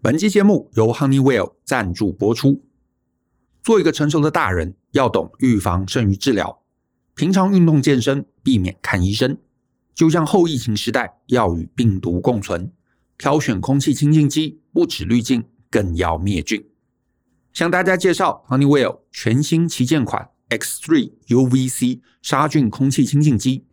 本期节目由 Honeywell 赞助播出。做一个成熟的大人，要懂预防胜于治疗。平常运动健身，避免看医生。就像后疫情时代，要与病毒共存，挑选空气清净机，不止滤净，更要灭菌。向大家介绍 Honeywell 全新旗舰款 X3 UVC 杀菌空气清净机，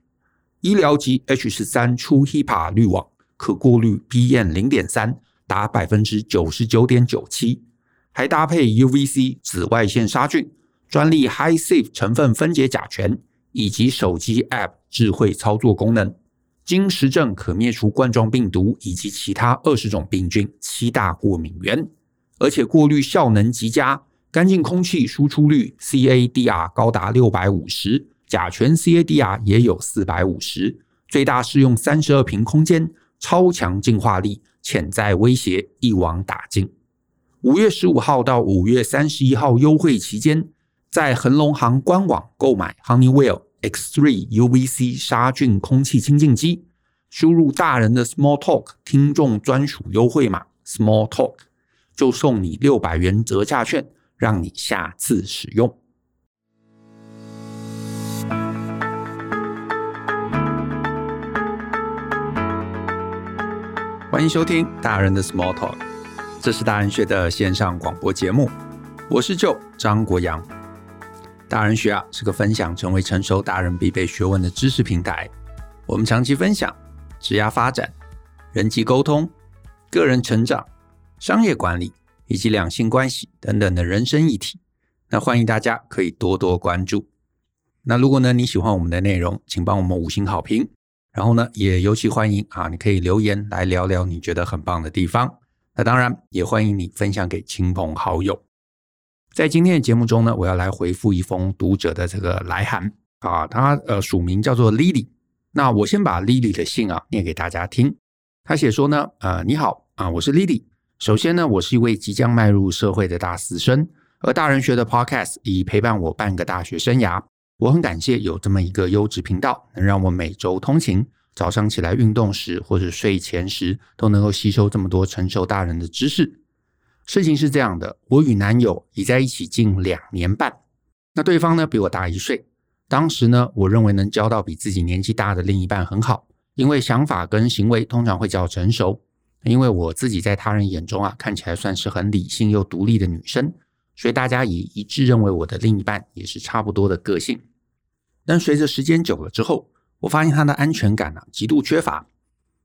医疗级 H13 出 HEPA 滤网，可过滤 PM 零点三。达百分之九十九点九七，还搭配 UVC 紫外线杀菌、专利 High Safe 成分分解甲醛以及手机 App 智慧操作功能，经实证可灭除冠状病毒以及其他二十种病菌、七大过敏原，而且过滤效能极佳，干净空气输出率 CADR 高达六百五十，甲醛 CADR 也有四百五十，最大适用三十二平空间，超强净化力。潜在威胁一网打尽。五月十五号到五月三十一号优惠期间，在恒隆行官网购买 Honeywell X3 UVC 杀菌空气清净机，输入大人的 Small Talk 听众专属优惠码 Small Talk，就送你六百元折价券，让你下次使用。欢迎收听大人的 Small Talk，这是大人学的线上广播节目。我是 Joe 张国阳。大人学啊是个分享成为成熟大人必备学问的知识平台。我们长期分享职业发展、人际沟通、个人成长、商业管理以及两性关系等等的人生议题。那欢迎大家可以多多关注。那如果呢你喜欢我们的内容，请帮我们五星好评。然后呢，也尤其欢迎啊，你可以留言来聊聊你觉得很棒的地方。那当然，也欢迎你分享给亲朋好友。在今天的节目中呢，我要来回复一封读者的这个来函啊，他呃署名叫做 Lily。那我先把 Lily 的信啊念给大家听。他写说呢，呃，你好啊，我是 Lily。首先呢，我是一位即将迈入社会的大四生，而大人学的 Podcast 已陪伴我半个大学生涯。我很感谢有这么一个优质频道，能让我每周通勤、早上起来运动时或者睡前时都能够吸收这么多成熟大人的知识。事情是这样的，我与男友已在一起近两年半，那对方呢比我大一岁。当时呢，我认为能交到比自己年纪大的另一半很好，因为想法跟行为通常会较成熟。因为我自己在他人眼中啊，看起来算是很理性又独立的女生。所以大家也一致认为我的另一半也是差不多的个性，但随着时间久了之后，我发现他的安全感啊极度缺乏。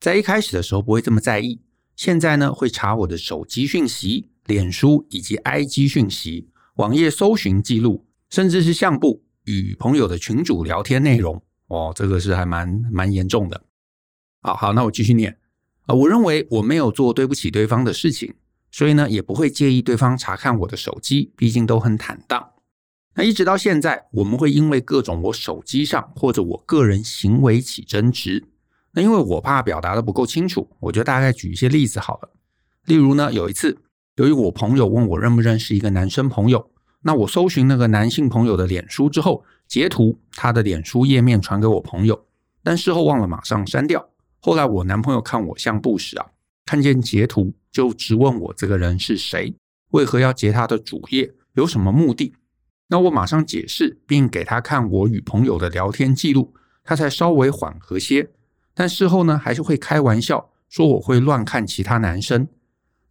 在一开始的时候不会这么在意，现在呢会查我的手机讯息、脸书以及 IG 讯息、网页搜寻记录，甚至是相簿与朋友的群主聊天内容。哦，这个是还蛮蛮严重的。好好，那我继续念啊，我认为我没有做对不起对方的事情。所以呢，也不会介意对方查看我的手机，毕竟都很坦荡。那一直到现在，我们会因为各种我手机上或者我个人行为起争执。那因为我怕表达的不够清楚，我就大概举一些例子好了。例如呢，有一次，由于我朋友问我认不认识一个男生朋友，那我搜寻那个男性朋友的脸书之后，截图他的脸书页面传给我朋友，但事后忘了马上删掉。后来我男朋友看我相簿时啊，看见截图。就质问我这个人是谁，为何要截他的主页，有什么目的？那我马上解释，并给他看我与朋友的聊天记录，他才稍微缓和些。但事后呢，还是会开玩笑说我会乱看其他男生。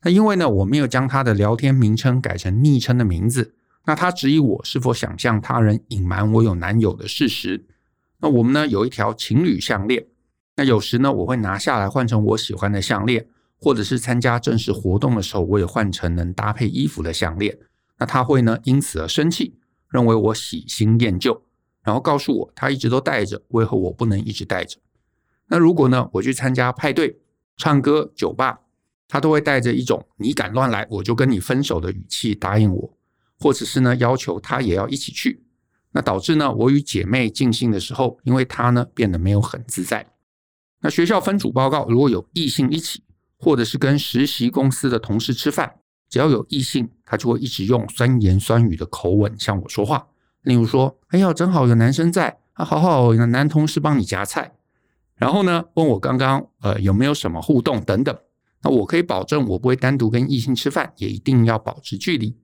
那因为呢，我没有将他的聊天名称改成昵称的名字，那他质疑我是否想向他人隐瞒我有男友的事实。那我们呢，有一条情侣项链，那有时呢，我会拿下来换成我喜欢的项链。或者是参加正式活动的时候，我也换成能搭配衣服的项链。那他会呢，因此而生气，认为我喜新厌旧，然后告诉我他一直都戴着，为何我不能一直戴着？那如果呢，我去参加派对、唱歌、酒吧，他都会带着一种“你敢乱来，我就跟你分手”的语气答应我，或者是呢，要求他也要一起去。那导致呢，我与姐妹尽兴的时候，因为他呢变得没有很自在。那学校分组报告，如果有异性一起。或者是跟实习公司的同事吃饭，只要有异性，他就会一直用酸言酸语的口吻向我说话。例如说：“哎呀，正好有男生在啊，好好有男同事帮你夹菜。”然后呢，问我刚刚呃有没有什么互动等等。那我可以保证，我不会单独跟异性吃饭，也一定要保持距离。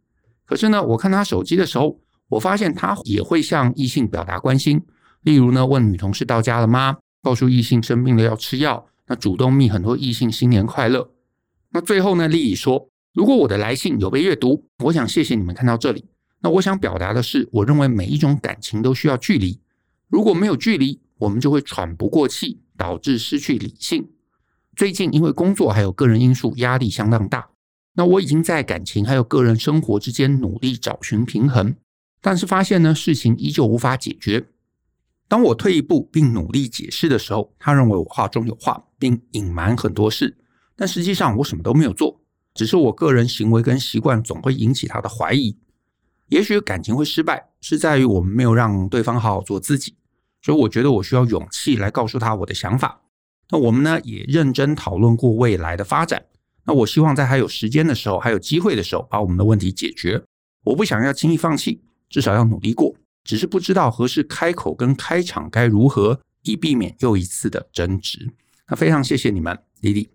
可是呢，我看他手机的时候，我发现他也会向异性表达关心，例如呢，问女同事到家了吗？告诉异性生病了要吃药，那主动密很多异性新年快乐。那最后呢，丽丽说，如果我的来信有被阅读，我想谢谢你们看到这里。那我想表达的是，我认为每一种感情都需要距离，如果没有距离，我们就会喘不过气，导致失去理性。最近因为工作还有个人因素，压力相当大。那我已经在感情还有个人生活之间努力找寻平衡，但是发现呢，事情依旧无法解决。当我退一步并努力解释的时候，他认为我话中有话，并隐瞒很多事。但实际上我什么都没有做，只是我个人行为跟习惯总会引起他的怀疑。也许感情会失败，是在于我们没有让对方好好做自己。所以我觉得我需要勇气来告诉他我的想法。那我们呢，也认真讨论过未来的发展。那我希望在还有时间的时候，还有机会的时候，把我们的问题解决。我不想要轻易放弃，至少要努力过。只是不知道何时开口跟开场该如何，以避免又一次的争执。那非常谢谢你们，莉莉。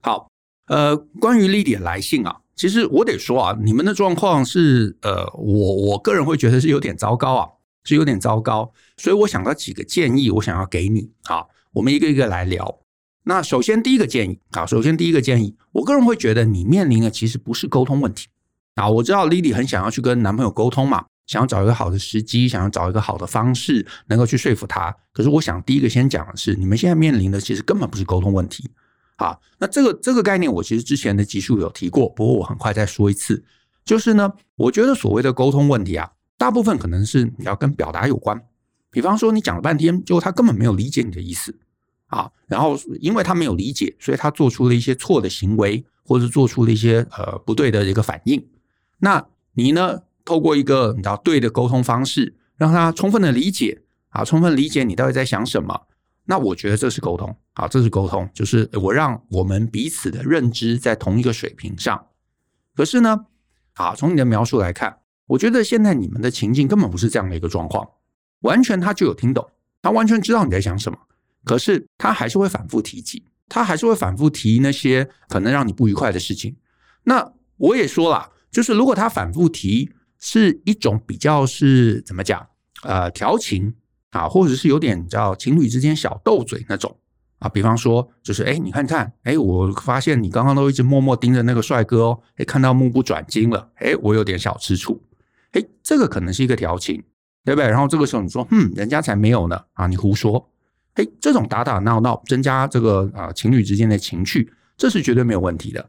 好，呃，关于莉莉的来信啊，其实我得说啊，你们的状况是，呃，我我个人会觉得是有点糟糕啊，是有点糟糕。所以我想到几个建议，我想要给你啊，我们一个一个来聊。那首先第一个建议啊，首先第一个建议，我个人会觉得你面临的其实不是沟通问题啊。我知道 Lily 很想要去跟男朋友沟通嘛，想要找一个好的时机，想要找一个好的方式，能够去说服他。可是我想第一个先讲的是，你们现在面临的其实根本不是沟通问题啊。那这个这个概念我其实之前的集数有提过，不过我很快再说一次，就是呢，我觉得所谓的沟通问题啊，大部分可能是你要跟表达有关。比方说你讲了半天，结果他根本没有理解你的意思。啊，然后因为他没有理解，所以他做出了一些错的行为，或者做出了一些呃不对的一个反应。那你呢，透过一个你知道对的沟通方式，让他充分的理解啊，充分理解你到底在想什么。那我觉得这是沟通啊，这是沟通，就是我让我们彼此的认知在同一个水平上。可是呢，啊，从你的描述来看，我觉得现在你们的情境根本不是这样的一个状况，完全他就有听懂，他完全知道你在想什么。可是他还是会反复提及，他还是会反复提那些可能让你不愉快的事情。那我也说了，就是如果他反复提是一种比较是怎么讲，呃，调情啊，或者是有点叫情侣之间小斗嘴那种啊。比方说，就是哎，你看看，哎，我发现你刚刚都一直默默盯着那个帅哥哦，哎，看到目不转睛了，哎，我有点小吃醋。哎，这个可能是一个调情，对不对？然后这个时候你说，嗯，人家才没有呢，啊，你胡说。哎，这种打打闹闹，增加这个啊情侣之间的情趣，这是绝对没有问题的。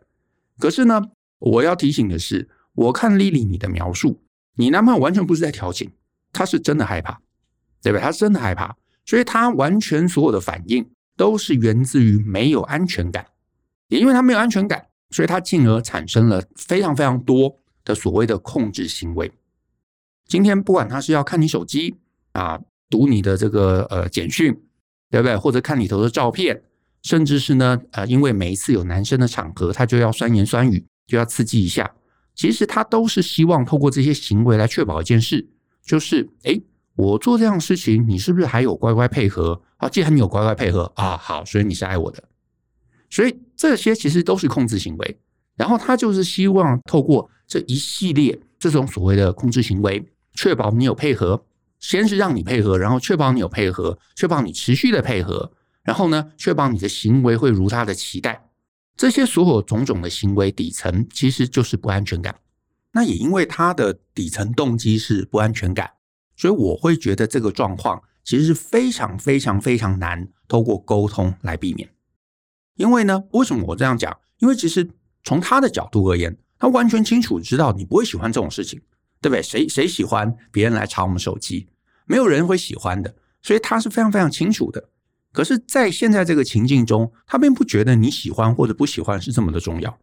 可是呢，我要提醒的是，我看莉莉你的描述，你男朋友完全不是在调情，他是真的害怕，对吧？他是真的害怕，所以他完全所有的反应都是源自于没有安全感，也因为他没有安全感，所以他进而产生了非常非常多的所谓的控制行为。今天不管他是要看你手机啊，读你的这个呃简讯。对不对？或者看里头的照片，甚至是呢，呃，因为每一次有男生的场合，他就要酸言酸语，就要刺激一下。其实他都是希望透过这些行为来确保一件事，就是，诶，我做这样事情，你是不是还有乖乖配合？啊，既然你有乖乖配合啊，好，所以你是爱我的。所以这些其实都是控制行为。然后他就是希望透过这一系列这种所谓的控制行为，确保你有配合。先是让你配合，然后确保你有配合，确保你持续的配合，然后呢，确保你的行为会如他的期待。这些所有种种的行为底层其实就是不安全感。那也因为他的底层动机是不安全感，所以我会觉得这个状况其实是非常非常非常难透过沟通来避免。因为呢，为什么我这样讲？因为其实从他的角度而言，他完全清楚知道你不会喜欢这种事情。对不对？谁谁喜欢别人来查我们手机？没有人会喜欢的，所以他是非常非常清楚的。可是，在现在这个情境中，他并不觉得你喜欢或者不喜欢是这么的重要，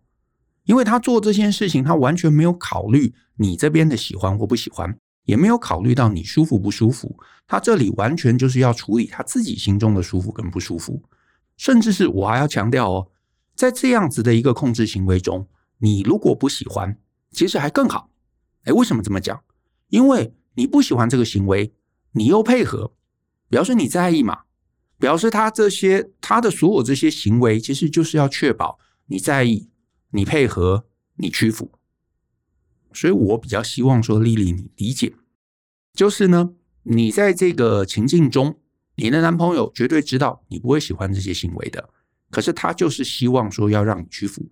因为他做这件事情，他完全没有考虑你这边的喜欢或不喜欢，也没有考虑到你舒服不舒服。他这里完全就是要处理他自己心中的舒服跟不舒服，甚至是我还要强调哦，在这样子的一个控制行为中，你如果不喜欢，其实还更好。哎，为什么这么讲？因为你不喜欢这个行为，你又配合，表示你在意嘛，表示他这些他的所有这些行为，其实就是要确保你在意，你配合，你屈服。所以我比较希望说，Lily，你理解，就是呢，你在这个情境中，你的男朋友绝对知道你不会喜欢这些行为的，可是他就是希望说要让你屈服。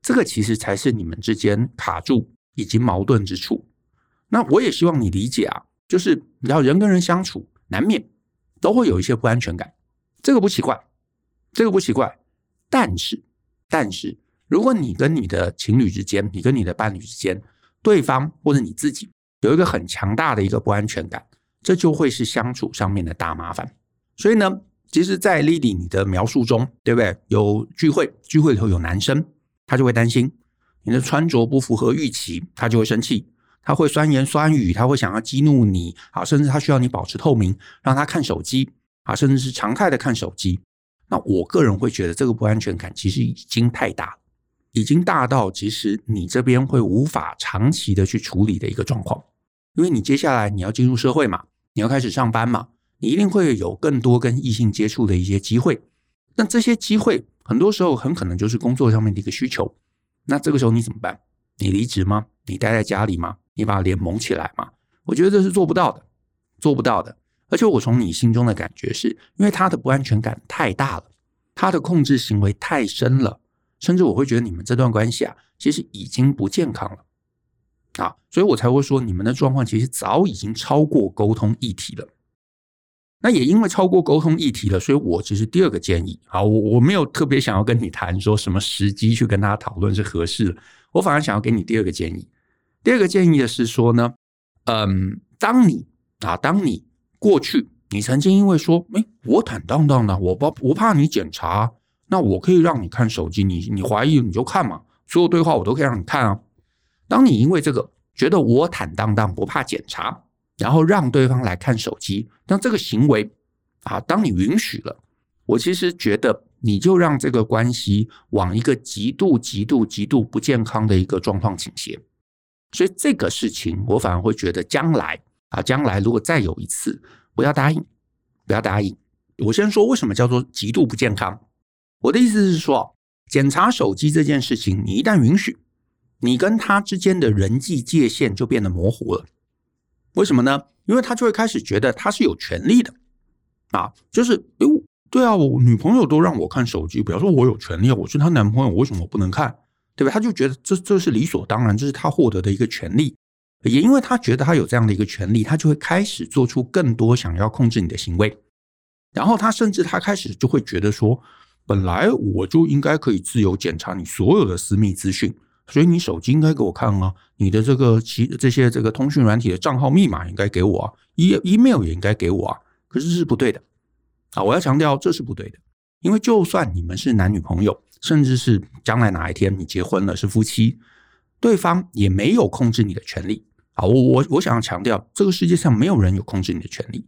这个其实才是你们之间卡住以及矛盾之处。那我也希望你理解啊，就是你要人跟人相处，难免都会有一些不安全感，这个不奇怪，这个不奇怪。但是，但是，如果你跟你的情侣之间，你跟你的伴侣之间，对方或者你自己有一个很强大的一个不安全感，这就会是相处上面的大麻烦。所以呢，其实，在 Lily 你的描述中，对不对？有聚会，聚会里头有男生。他就会担心你的穿着不符合预期，他就会生气，他会酸言酸语，他会想要激怒你啊，甚至他需要你保持透明，让他看手机啊，甚至是常态的看手机。那我个人会觉得这个不安全感其实已经太大了，已经大到其实你这边会无法长期的去处理的一个状况，因为你接下来你要进入社会嘛，你要开始上班嘛，你一定会有更多跟异性接触的一些机会，那这些机会。很多时候很可能就是工作上面的一个需求，那这个时候你怎么办？你离职吗？你待在家里吗？你把脸蒙起来吗？我觉得这是做不到的，做不到的。而且我从你心中的感觉是，因为他的不安全感太大了，他的控制行为太深了，甚至我会觉得你们这段关系啊，其实已经不健康了啊，所以我才会说你们的状况其实早已经超过沟通议题了。那也因为超过沟通议题了，所以我只是第二个建议啊，我我没有特别想要跟你谈说什么时机去跟他讨论是合适的，我反而想要给你第二个建议。第二个建议的是说呢，嗯，当你啊，当你过去你曾经因为说，诶，我坦荡荡的，我不我怕你检查，那我可以让你看手机，你你怀疑你就看嘛，所有对话我都可以让你看啊。当你因为这个觉得我坦荡荡不怕检查。然后让对方来看手机，那这个行为啊，当你允许了，我其实觉得你就让这个关系往一个极度、极度、极度不健康的一个状况倾斜。所以这个事情，我反而会觉得将来啊，将来如果再有一次，不要答应，不要答应。我先说为什么叫做极度不健康。我的意思是说，检查手机这件事情，你一旦允许，你跟他之间的人际界限就变得模糊了。为什么呢？因为他就会开始觉得他是有权利的啊，就是哎，对啊，我女朋友都让我看手机，比方说我有权利，我是她男朋友，我为什么不能看？对吧？他就觉得这这是理所当然，这是他获得的一个权利。也因为他觉得他有这样的一个权利，他就会开始做出更多想要控制你的行为。然后他甚至他开始就会觉得说，本来我就应该可以自由检查你所有的私密资讯。所以你手机应该给我看啊，你的这个其这些这个通讯软体的账号密码应该给我啊，e email 也应该给我啊。可是这是不对的啊！我要强调这是不对的，因为就算你们是男女朋友，甚至是将来哪一天你结婚了是夫妻，对方也没有控制你的权利啊！我我我想要强调，这个世界上没有人有控制你的权利，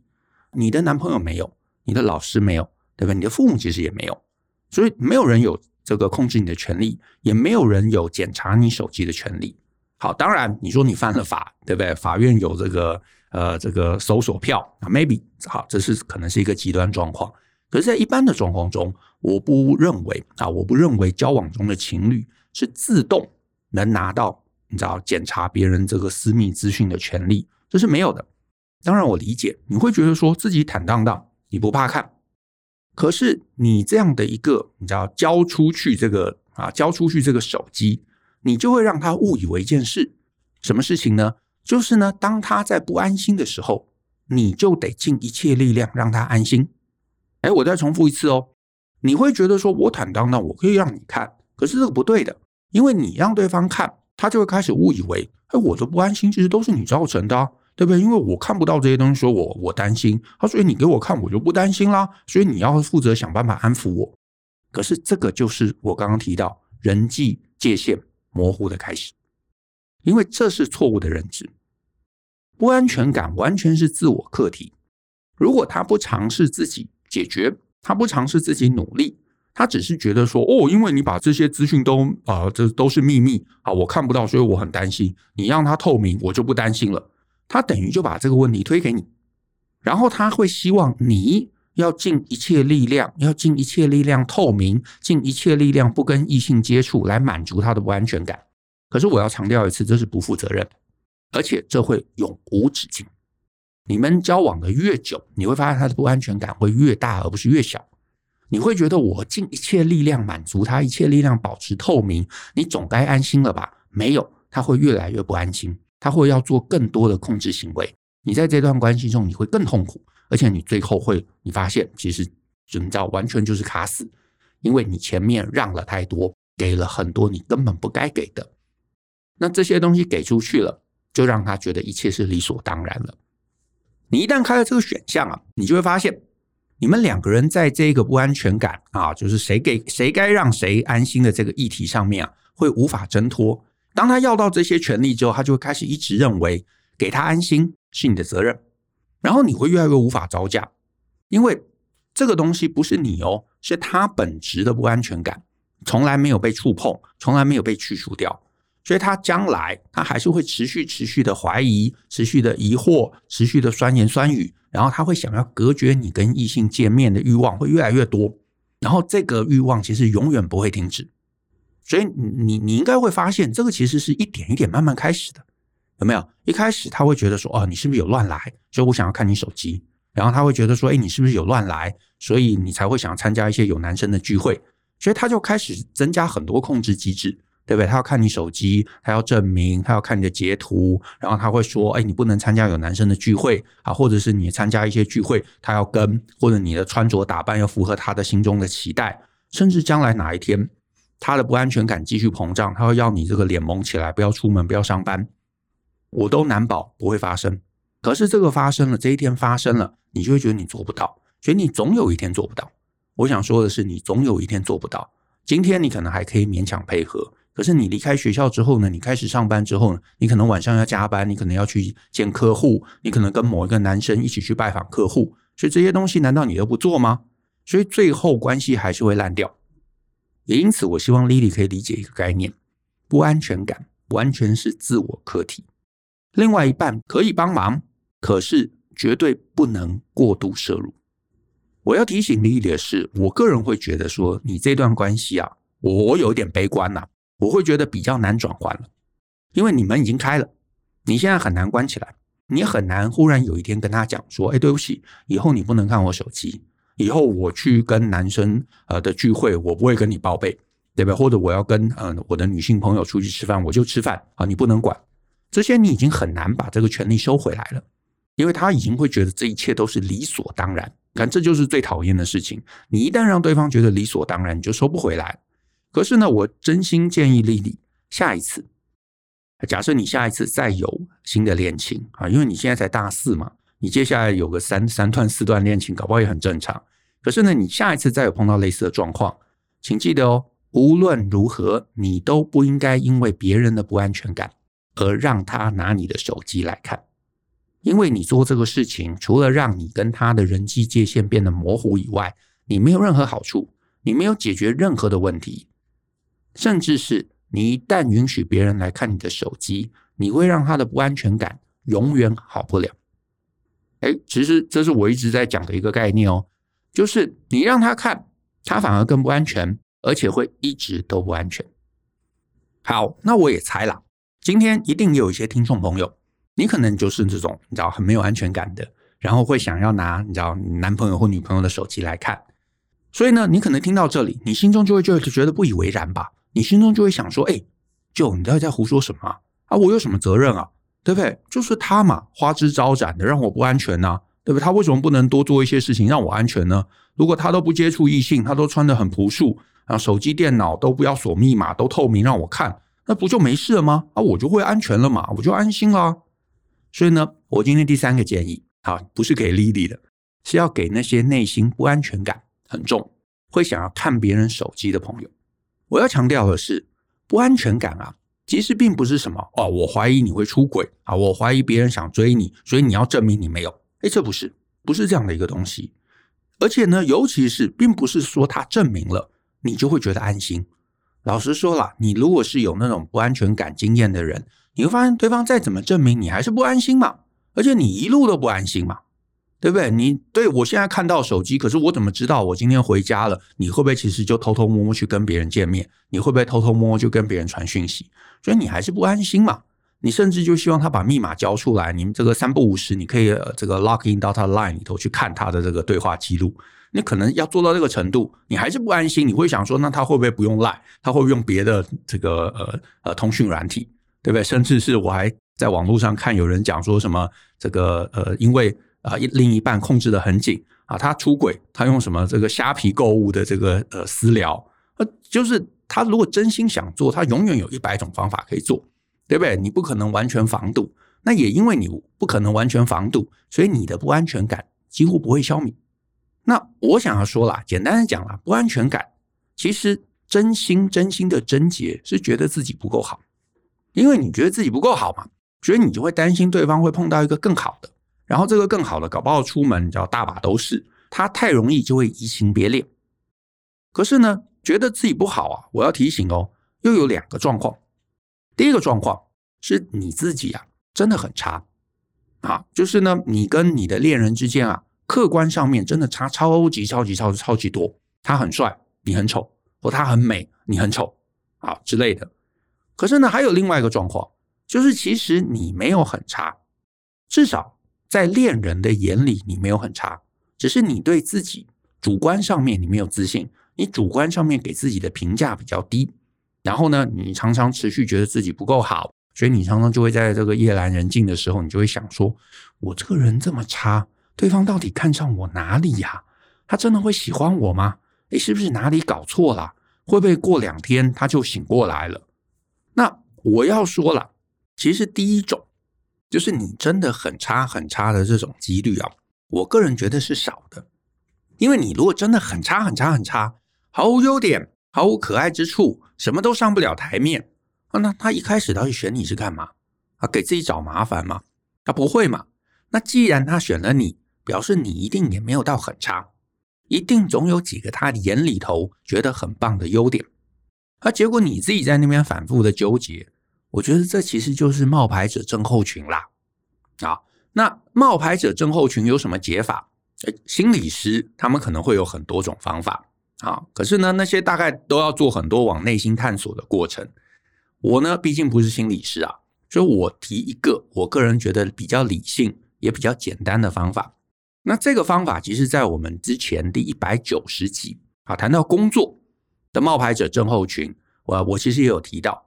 你的男朋友没有，你的老师没有，对吧？你的父母其实也没有，所以没有人有。这个控制你的权利，也没有人有检查你手机的权利。好，当然你说你犯了法，对不对？法院有这个呃这个搜索票啊，maybe 好，这是可能是一个极端状况。可是，在一般的状况中，我不认为啊，我不认为交往中的情侣是自动能拿到你知道检查别人这个私密资讯的权利，这是没有的。当然，我理解你会觉得说自己坦荡荡，你不怕看。可是你这样的一个，你知道交出去这个啊，交出去这个手机，你就会让他误以为一件事，什么事情呢？就是呢，当他在不安心的时候，你就得尽一切力量让他安心。哎，我再重复一次哦，你会觉得说我坦荡荡，我可以让你看，可是这个不对的，因为你让对方看，他就会开始误以为，哎，我的不安心其实都是你造成的啊。对不对？因为我看不到这些东西，说我我担心。他所以：“你给我看，我就不担心啦。”所以你要负责想办法安抚我。可是这个就是我刚刚提到人际界限模糊的开始，因为这是错误的认知。不安全感完全是自我课题。如果他不尝试自己解决，他不尝试自己努力，他只是觉得说：“哦，因为你把这些资讯都啊、这都是秘密啊，我看不到，所以我很担心。你让他透明，我就不担心了。”他等于就把这个问题推给你，然后他会希望你要尽一切力量，要尽一切力量透明，尽一切力量不跟异性接触，来满足他的不安全感。可是我要强调一次，这是不负责任，而且这会永无止境。你们交往的越久，你会发现他的不安全感会越大，而不是越小。你会觉得我尽一切力量满足他，一切力量保持透明，你总该安心了吧？没有，他会越来越不安心，他会要做更多的控制行为。你在这段关系中，你会更痛苦，而且你最后会，你发现其实怎么着，完全就是卡死，因为你前面让了太多，给了很多你根本不该给的。那这些东西给出去了，就让他觉得一切是理所当然了。你一旦开了这个选项啊，你就会发现，你们两个人在这个不安全感啊，就是谁给谁该让谁安心的这个议题上面啊，会无法挣脱。当他要到这些权利之后，他就会开始一直认为给他安心是你的责任，然后你会越来越无法招架，因为这个东西不是你哦，是他本质的不安全感，从来没有被触碰，从来没有被去除掉。所以他将来他还是会持续持续的怀疑，持续的疑惑，持续的酸言酸语，然后他会想要隔绝你跟异性见面的欲望会越来越多，然后这个欲望其实永远不会停止。所以你你应该会发现，这个其实是一点一点慢慢开始的，有没有？一开始他会觉得说，哦，你是不是有乱来？所以我想要看你手机。然后他会觉得说，哎，你是不是有乱来？所以你才会想要参加一些有男生的聚会。所以他就开始增加很多控制机制。对不对？他要看你手机，他要证明，他要看你的截图，然后他会说：“哎，你不能参加有男生的聚会啊，或者是你参加一些聚会，他要跟，或者你的穿着打扮要符合他的心中的期待，甚至将来哪一天他的不安全感继续膨胀，他会要你这个脸蒙起来，不要出门，不要上班，我都难保不会发生。可是这个发生了，这一天发生了，你就会觉得你做不到，所以你总有一天做不到。我想说的是，你总有一天做不到。今天你可能还可以勉强配合。”可是你离开学校之后呢？你开始上班之后呢？你可能晚上要加班，你可能要去见客户，你可能跟某一个男生一起去拜访客户，所以这些东西难道你都不做吗？所以最后关系还是会烂掉。也因此，我希望 Lily 可以理解一个概念：不安全感完全是自我课题，另外一半可以帮忙，可是绝对不能过度摄入。我要提醒 Lily 的是，我个人会觉得说，你这段关系啊，我有点悲观呐、我会觉得比较难转换了，因为你们已经开了，你现在很难关起来，你很难忽然有一天跟他讲说：“哎，对不起，以后你不能看我手机，以后我去跟男生呃的聚会，我不会跟你报备，对吧？或者我要跟嗯、呃、我的女性朋友出去吃饭，我就吃饭啊，你不能管。这些你已经很难把这个权利收回来了，因为他已经会觉得这一切都是理所当然。看，这就是最讨厌的事情。你一旦让对方觉得理所当然，你就收不回来。可是呢，我真心建议丽丽，下一次，假设你下一次再有新的恋情啊，因为你现在才大四嘛，你接下来有个三三段四段恋情，搞不好也很正常。可是呢，你下一次再有碰到类似的状况，请记得哦，无论如何，你都不应该因为别人的不安全感而让他拿你的手机来看，因为你做这个事情，除了让你跟他的人际界限变得模糊以外，你没有任何好处，你没有解决任何的问题。甚至是你一旦允许别人来看你的手机，你会让他的不安全感永远好不了。哎，其实这是我一直在讲的一个概念哦，就是你让他看，他反而更不安全，而且会一直都不安全。好，那我也猜了，今天一定有一些听众朋友，你可能就是这种你知道很没有安全感的，然后会想要拿你知道男朋友或女朋友的手机来看，所以呢，你可能听到这里，你心中就会就觉得不以为然吧。你心中就会想说：“哎，就你到底在胡说什么啊？我有什么责任啊？对不对？就是他嘛，花枝招展的让我不安全呐，对不对？他为什么不能多做一些事情让我安全呢？如果他都不接触异性，他都穿得很朴素，啊，手机、电脑都不要锁密码，都透明让我看，那不就没事了吗？啊，我就会安全了嘛，我就安心了。所以呢，我今天第三个建议，啊，不是给 Lily 的，是要给那些内心不安全感很重，会想要看别人手机的朋友。”我要强调的是，不安全感啊，其实并不是什么哦，我怀疑你会出轨啊，我怀疑别人想追你，所以你要证明你没有。诶，这不是，不是这样的一个东西。而且呢，尤其是并不是说他证明了你就会觉得安心。老实说啦，你如果是有那种不安全感经验的人，你会发现对方再怎么证明，你还是不安心嘛，而且你一路都不安心嘛，对不对？你对我现在看到手机，可是我怎么知道我今天回家了？你会不会其实就偷偷摸摸去跟别人见面？你会不会偷偷摸摸就跟别人传讯息？所以你还是不安心嘛？你甚至就希望他把密码交出来，你们这个三不五时，你可以这个 log in 到他的 line 里头去看他的这个对话记录。你可能要做到这个程度，你还是不安心。你会想说，那他会不会不用 line？他会不会用别的这个呃呃通讯软体？对不对？甚至是我还在网络上看有人讲说什么这个呃，因为啊另一半控制得很紧啊，他出轨，他用什么这个虾皮购物的这个呃私聊，呃，就是他如果真心想做，他永远有一百种方法可以做。对不对？你不可能完全防堵，那也因为你不可能完全防堵，所以你的不安全感几乎不会消弭。那我想要说啦，简单的讲啦，不安全感其实真心真心的症结是觉得自己不够好，因为你觉得自己不够好嘛，所以你就会担心对方会碰到一个更好的，然后这个更好的搞不好出门叫大把都是，他太容易就会移情别恋。可是呢，觉得自己不好啊，我要提醒哦，又有两个状况。第一个状况是你自己啊，真的很差啊，就是呢，你跟你的恋人之间啊，客观上面真的差超级超级超级超级多。他很帅，你很丑；或他很美，你很丑啊之类的。可是呢，还有另外一个状况，就是其实你没有很差，至少在恋人的眼里你没有很差，只是你对自己主观上面你没有自信，你主观上面给自己的评价比较低。然后呢，你常常持续觉得自己不够好，所以你常常就会在这个夜阑人静的时候，你就会想说：我这个人这么差，对方到底看上我哪里呀？他真的会喜欢我吗？诶，是不是哪里搞错了？会不会过两天他就醒过来了？那我要说了，其实第一种就是你真的很差很差的这种几率啊，我个人觉得是少的，因为你如果真的很差很差很差，毫无优点，毫无可爱之处。什么都上不了台面啊？那他一开始到底选你是干嘛？啊，给自己找麻烦吗？他不会嘛？那既然他选了你，表示你一定也没有到很差，一定总有几个他眼里头觉得很棒的优点。啊，结果你自己在那边反复的纠结，我觉得这其实就是冒牌者症候群啦。啊，那冒牌者症候群有什么解法？心理师他们可能会有很多种方法。啊，可是呢，那些大概都要做很多往内心探索的过程。我呢，毕竟不是心理师啊，所以我提一个我个人觉得比较理性也比较简单的方法。那这个方法其实，在我们之前第一百九十集啊，谈到工作的冒牌者症候群，我我其实也有提到。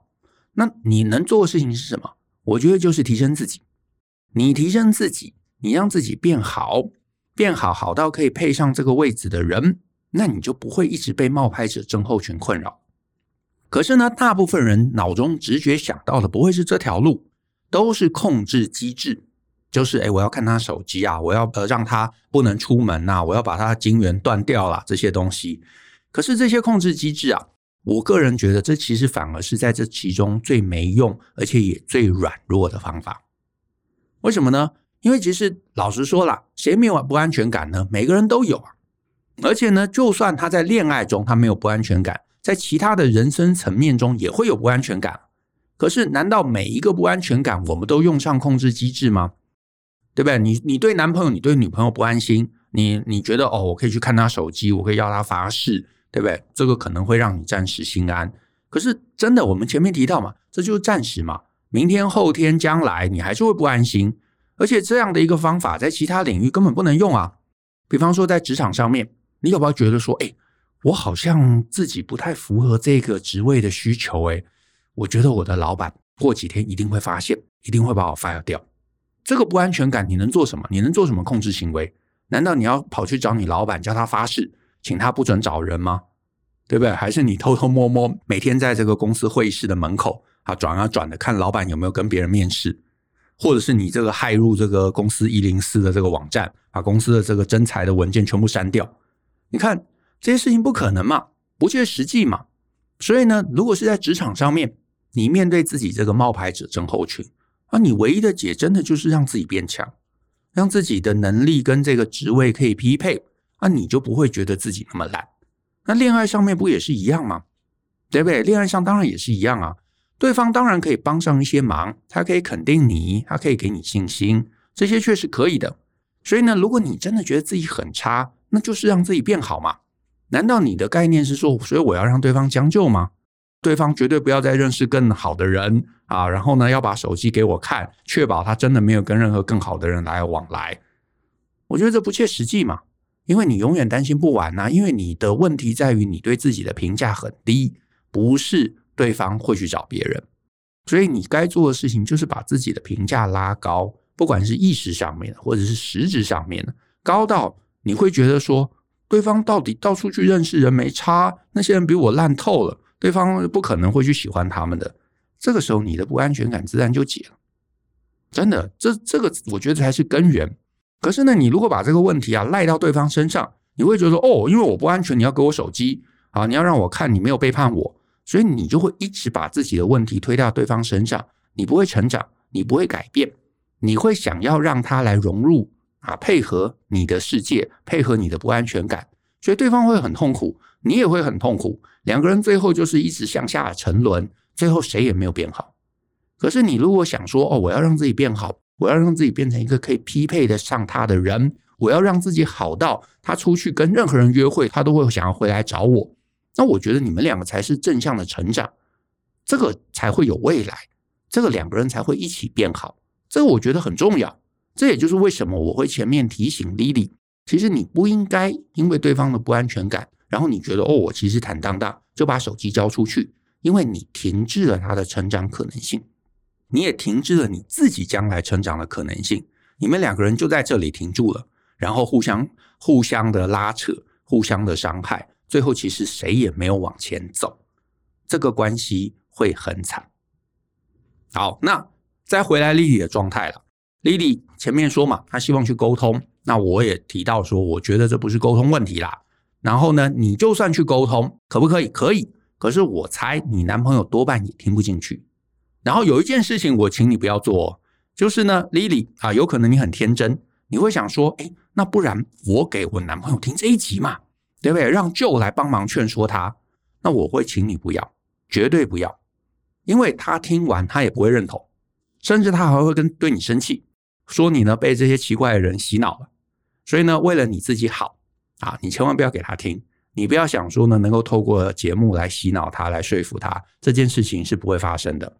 那你能做的事情是什么？我觉得就是提升自己。你提升自己，你让自己变好，变好好到可以配上这个位置的人。那你就不会一直被冒牌者症候群困扰。可是呢，大部分人脑中直觉想到的不会是这条路，都是控制机制，就是诶，我要看他手机啊，我要呃让他不能出门呐，我要把他的金源断掉了这些东西。可是这些控制机制啊，我个人觉得这其实反而是在这其中最没用，而且也最软弱的方法。为什么呢？因为其实老实说啦，谁没有不安全感呢？每个人都有啊。而且呢，就算他在恋爱中他没有不安全感，在其他的人生层面中也会有不安全感。可是，难道每一个不安全感我们都用上控制机制吗？对不对？你你对男朋友、你对女朋友不安心，你你觉得哦，我可以去看他手机，我可以要他发誓，对不对？这个可能会让你暂时心安。可是真的，我们前面提到嘛，这就是暂时嘛。明天、后天、将来，你还是会不安心。而且这样的一个方法，在其他领域根本不能用啊。比方说，在职场上面。你有没有觉得说，哎，我好像自己不太符合这个职位的需求？哎，我觉得我的老板过几天一定会发现，一定会把我 fire 掉。这个不安全感，你能做什么？你能做什么控制行为？难道你要跑去找你老板，叫他发誓，请他不准找人吗？对不对？还是你偷偷摸摸每天在这个公司会议室的门口啊转啊转的，看老板有没有跟别人面试？或者是你这个害入这个公司一零四的这个网站，把公司的这个征才的文件全部删掉？你看这些事情不可能嘛，不切实际嘛。所以呢，如果是在职场上面，你面对自己这个冒牌者症候群，啊，你唯一的解真的就是让自己变强，让自己的能力跟这个职位可以匹配，啊，你就不会觉得自己那么烂。那恋爱上面不也是一样吗？对不对？恋爱上当然也是一样啊。对方当然可以帮上一些忙，他可以肯定你，他可以给你信心，这些确实可以的。所以呢，如果你真的觉得自己很差，那就是让自己变好嘛。难道你的概念是说，所以我要让对方将就吗？对方绝对不要再认识更好的人啊，然后呢，要把手机给我看，确保他真的没有跟任何更好的人来往来。我觉得这不切实际嘛，因为你永远担心不完呐、因为你的问题在于你对自己的评价很低，不是对方会去找别人。所以你该做的事情就是把自己的评价拉高，不管是意识上面或者是实质上面的，高到你会觉得说，对方到底到处去认识人没差，那些人比我烂透了，对方不可能会去喜欢他们的。这个时候，你的不安全感自然就解了。真的，这这个我觉得才是根源。可是呢，你如果把这个问题啊赖到对方身上，你会觉得说，哦，因为我不安全，你要给我手机啊，你要让我看你没有背叛我。所以你就会一直把自己的问题推到对方身上，你不会成长，你不会改变，你会想要让他来融入啊，配合你的世界，配合你的不安全感，所以对方会很痛苦，你也会很痛苦，两个人最后就是一直向下沉沦，最后谁也没有变好。可是你如果想说哦，我要让自己变好，我要让自己变成一个可以匹配得上他的人，我要让自己好到他出去跟任何人约会，他都会想要回来找我。那我觉得你们两个才是正向的成长，这个才会有未来，这个两个人才会一起变好，这个我觉得很重要。这也就是为什么我会前面提醒 Lily，其实你不应该因为对方的不安全感，然后你觉得哦，我其实坦荡荡就把手机交出去，因为你停滞了他的成长可能性，你也停滞了你自己将来成长的可能性。你们两个人就在这里停住了，然后互相互相的拉扯，互相的伤害。最后，其实谁也没有往前走，这个关系会很惨。好，那再回来 Lily 的状态了。Lily 前面说嘛，她希望去沟通。那我也提到说，我觉得这不是沟通问题啦。然后呢，你就算去沟通，可不可以？可以。可是我猜你男朋友多半也听不进去。然后有一件事情，我请你不要做，就是呢，Lily 啊，有可能你很天真，你会想说，哎，那不然我给我男朋友听这一集嘛。对不对？让舅来帮忙劝说他，那我会请你不要，绝对不要，因为他听完他也不会认同，甚至他还会跟对你生气，说你呢被这些奇怪的人洗脑了。所以呢，为了你自己好啊，你千万不要给他听，你不要想说呢能够透过节目来洗脑他，来说服他，这件事情是不会发生的。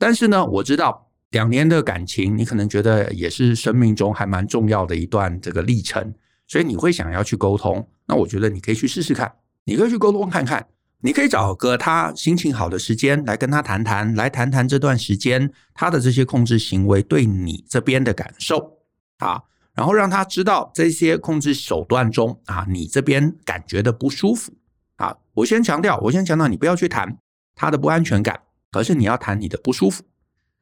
但是呢，我知道两年的感情，你可能觉得也是生命中还蛮重要的一段这个历程。所以你会想要去沟通，那我觉得你可以去试试看，你可以去沟通看看，你可以找个他心情好的时间来跟他谈谈，来谈谈这段时间他的这些控制行为对你这边的感受啊，然后让他知道这些控制手段中啊，你这边感觉的不舒服啊。我先强调，我先强调，你不要去谈他的不安全感，可是你要谈你的不舒服。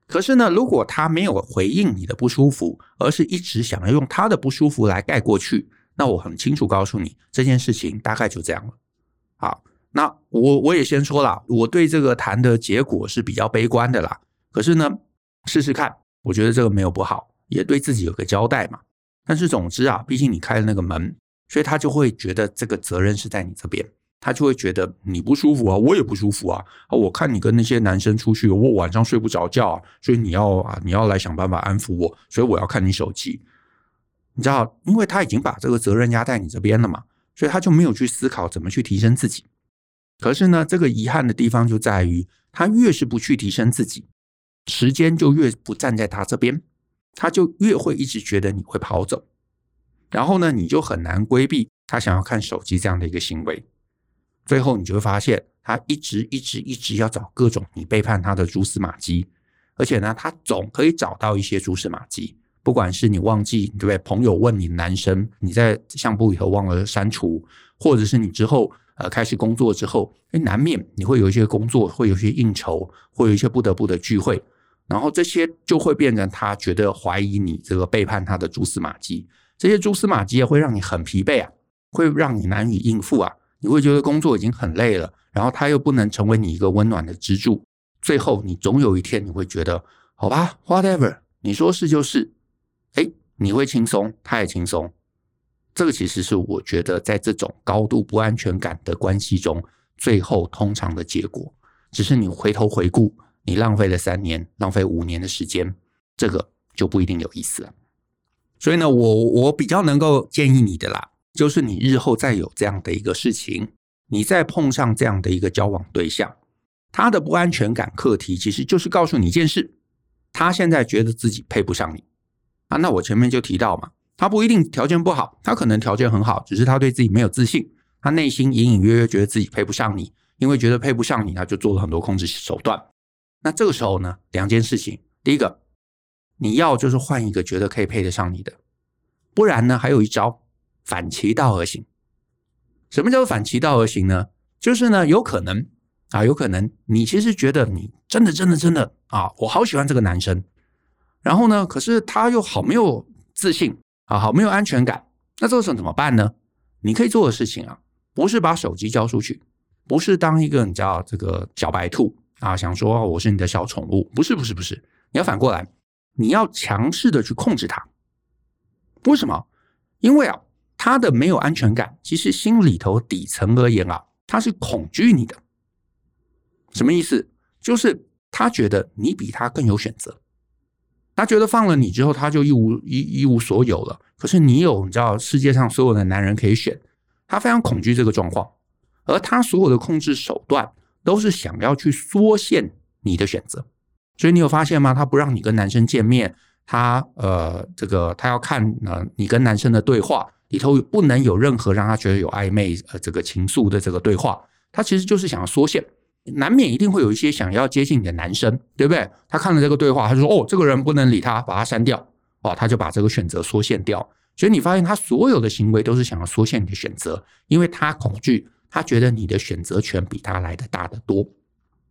可是呢，如果他没有回应你的不舒服，而是一直想要用他的不舒服来盖过去。那我很清楚告诉你，这件事情大概就这样了。好，那我我也先说了，我对这个谈的结果是比较悲观的啦。可是呢，试试看，我觉得这个没有不好，也对自己有个交代嘛。但是总之啊，毕竟你开了那个门，所以他就会觉得这个责任是在你这边，他就会觉得你不舒服啊，我也不舒服啊。啊，我看你跟那些男生出去，我晚上睡不着觉啊，所以你要啊，你要来想办法安抚我，所以我要看你手机。你知道，因为他已经把这个责任压在你这边了嘛，所以他就没有去思考怎么去提升自己。可是呢，这个遗憾的地方就在于，他越是不去提升自己，时间就越不站在他这边，他就越会一直觉得你会跑走，然后呢，你就很难规避他想要看手机这样的一个行为。最后，你就会发现，他一直一直一直要找各种你背叛他的蛛丝马迹，而且呢，他总可以找到一些蛛丝马迹。不管是你忘记，对不对？朋友问你男生，你在相簿里头忘了删除，或者是你之后呃开始工作之后，诶，难免你会有一些工作，会有一些应酬，会有一些不得不的聚会，然后这些就会变成他觉得怀疑你这个背叛他的蛛丝马迹，这些蛛丝马迹也会让你很疲惫啊，会让你难以应付啊，你会觉得工作已经很累了，然后他又不能成为你一个温暖的支柱，最后你总有一天你会觉得，好吧，whatever，你说是就是。哎，你会轻松，他也轻松。这个其实是我觉得在这种高度不安全感的关系中，最后通常的结果。只是你回头回顾，你浪费了三年，浪费五年的时间，这个就不一定有意思了。所以呢，我我比较能够建议你的啦，就是你日后再有这样的一个事情，你再碰上这样的一个交往对象，他的不安全感课题，其实就是告诉你一件事：他现在觉得自己配不上你啊。那我前面就提到嘛，他不一定条件不好，他可能条件很好，只是他对自己没有自信，他内心隐隐约约觉得自己配不上你，因为觉得配不上你，他就做了很多控制手段。那这个时候呢，两件事情，第一个。你要就是换一个觉得可以配得上你的，不然呢，还有一招反其道而行。什么叫反其道而行呢？就是呢，有可能啊，有可能你其实觉得你真的真的真的啊，我好喜欢这个男生，然后呢，可是他又好没有自信啊，好没有安全感。那这个时候怎么办呢？你可以做的事情啊，不是把手机交出去，不是当一个你知道这个小白兔啊，想说我是你的小宠物，不是不是不是，你要反过来。你要强势的去控制他，为什么？因为啊，他的没有安全感，其实心里头底层而言啊，他是恐惧你的。什么意思？就是他觉得你比他更有选择，他觉得放了你之后，他就一无一一无所有了。可是你有，你知道世界上所有的男人可以选，他非常恐惧这个状况，而他所有的控制手段都是想要去缩限你的选择。所以你有发现吗？他不让你跟男生见面，他呃，这个他要看呃你跟男生的对话里头不能有任何让他觉得有暧昧呃这个情愫的这个对话，他其实就是想要缩线，难免一定会有一些想要接近你的男生，对不对？他看了这个对话，他就说哦，这个人不能理他，把他删掉，哦，他就把这个选择缩线掉。所以你发现他所有的行为都是想要缩限你的选择，因为他恐惧，他觉得你的选择权比他来的大得多。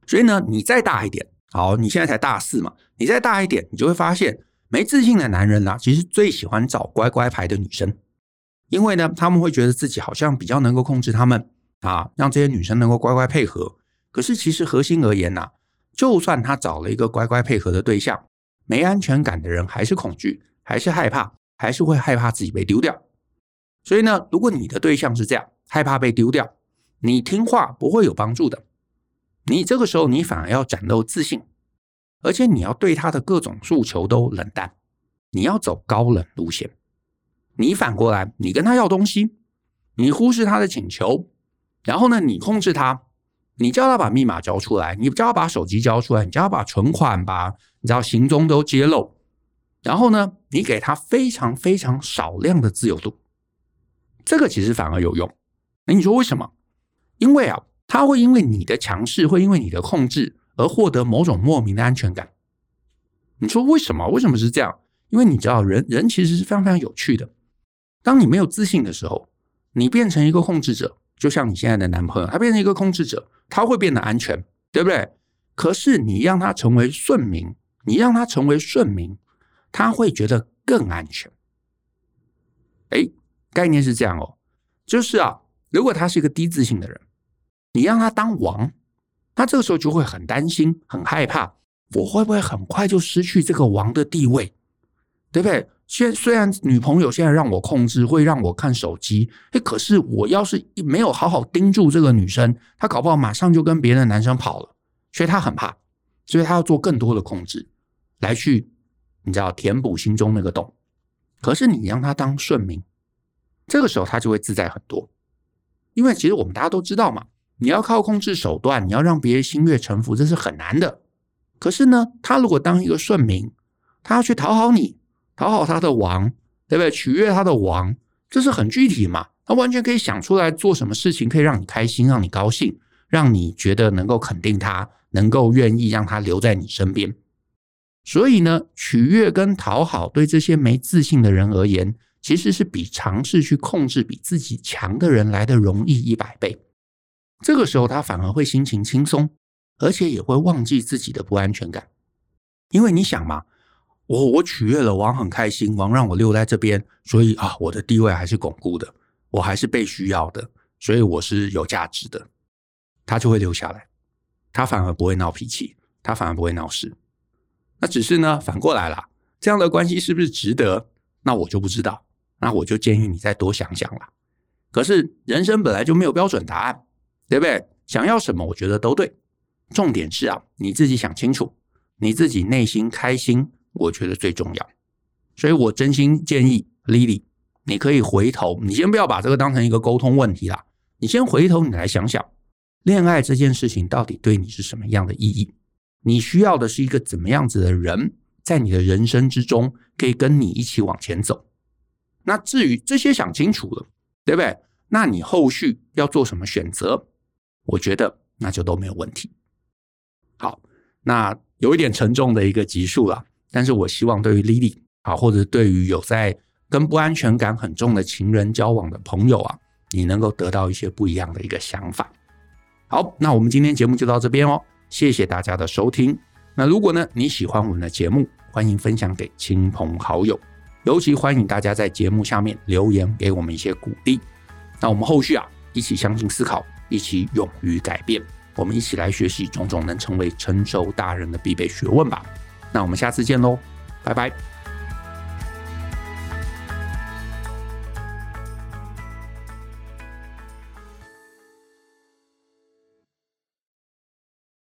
所以呢，你再大一点。好，你现在才大四嘛，你再大一点，你就会发现，没自信的男人啦，其实最喜欢找乖乖牌的女生，因为呢，他们会觉得自己好像比较能够控制他们啊，让这些女生能够乖乖配合。可是其实核心而言呐，就算他找了一个乖乖配合的对象，没安全感的人还是恐惧，还是害怕，还是会害怕自己被丢掉。所以呢，如果你的对象是这样，害怕被丢掉，你听话不会有帮助的。你这个时候，你反而要展露自信，而且你要对他的各种诉求都冷淡，你要走高冷路线。你反过来，你跟他要东西，你忽视他的请求，然后呢，你控制他，你叫他把密码交出来，你叫他把手机交出来，你叫他把存款把你知道行踪都揭露，然后呢，你给他非常非常少量的自由度，这个其实反而有用。那你说为什么？因为啊。他会因为你的强势，会因为你的控制而获得某种莫名的安全感。你说为什么？为什么是这样？因为你知道，人人其实是非常非常有趣的。当你没有自信的时候，你变成一个控制者，就像你现在的男朋友，他变成一个控制者，他会变得安全，对不对？可是你让他成为顺民，你让他成为顺民，他会觉得更安全。哎，概念是这样哦，就是啊，如果他是一个低自信的人。你让他当王，他这个时候就会很担心、很害怕，我会不会很快就失去这个王的地位，对不对？现虽然女朋友现在让我控制，会让我看手机，哎，可是我要是没有好好盯住这个女生，她搞不好马上就跟别的男生跑了，所以她很怕，所以她要做更多的控制，来去你知道填补心中那个洞。可是你让她当顺民，这个时候她就会自在很多，因为其实我们大家都知道嘛。你要靠控制手段，你要让别人心悦诚服，这是很难的。可是呢，他如果当一个顺民，他要去讨好你，讨好他的王，对不对？取悦他的王，这是很具体嘛。他完全可以想出来做什么事情可以让你开心，让你高兴，让你觉得能够肯定他，能够愿意让他留在你身边。所以呢，取悦跟讨好对这些没自信的人而言，其实是比尝试去控制比自己强的人来得容易一百倍。这个时候，他反而会心情轻松，而且也会忘记自己的不安全感。因为你想嘛，我我取悦了王，很开心，王让我留在这边，所以啊，我的地位还是巩固的，我还是被需要的，所以我是有价值的。他就会留下来，他反而不会闹脾气，他反而不会闹事。那只是呢，反过来啦，这样的关系是不是值得？那我就不知道。那我就建议你再多想想啦。可是人生本来就没有标准答案。对不对？想要什么，我觉得都对。重点是啊，你自己想清楚，你自己内心开心，我觉得最重要。所以我真心建议 Lily，你可以回头，你先不要把这个当成一个沟通问题啦，你先回头，你来想想，恋爱这件事情到底对你是什么样的意义？你需要的是一个怎么样子的人，在你的人生之中可以跟你一起往前走？那至于这些想清楚了，对不对？那你后续要做什么选择？我觉得那就都没有问题。好，那有一点沉重的一个集数了，但是我希望对于 Lily。啊，或者对于有在跟不安全感很重的情人交往的朋友啊，你能够得到一些不一样的一个想法。好，那我们今天节目就到这边哦，谢谢大家的收听。那如果呢，你喜欢我们的节目，欢迎分享给亲朋好友，尤其欢迎大家在节目下面留言给我们一些鼓励。那我们后续啊，一起相信思考，一起勇于改变，我们一起来学习种种能成为成熟大人的必备学问吧。那我们下次见喽，拜拜。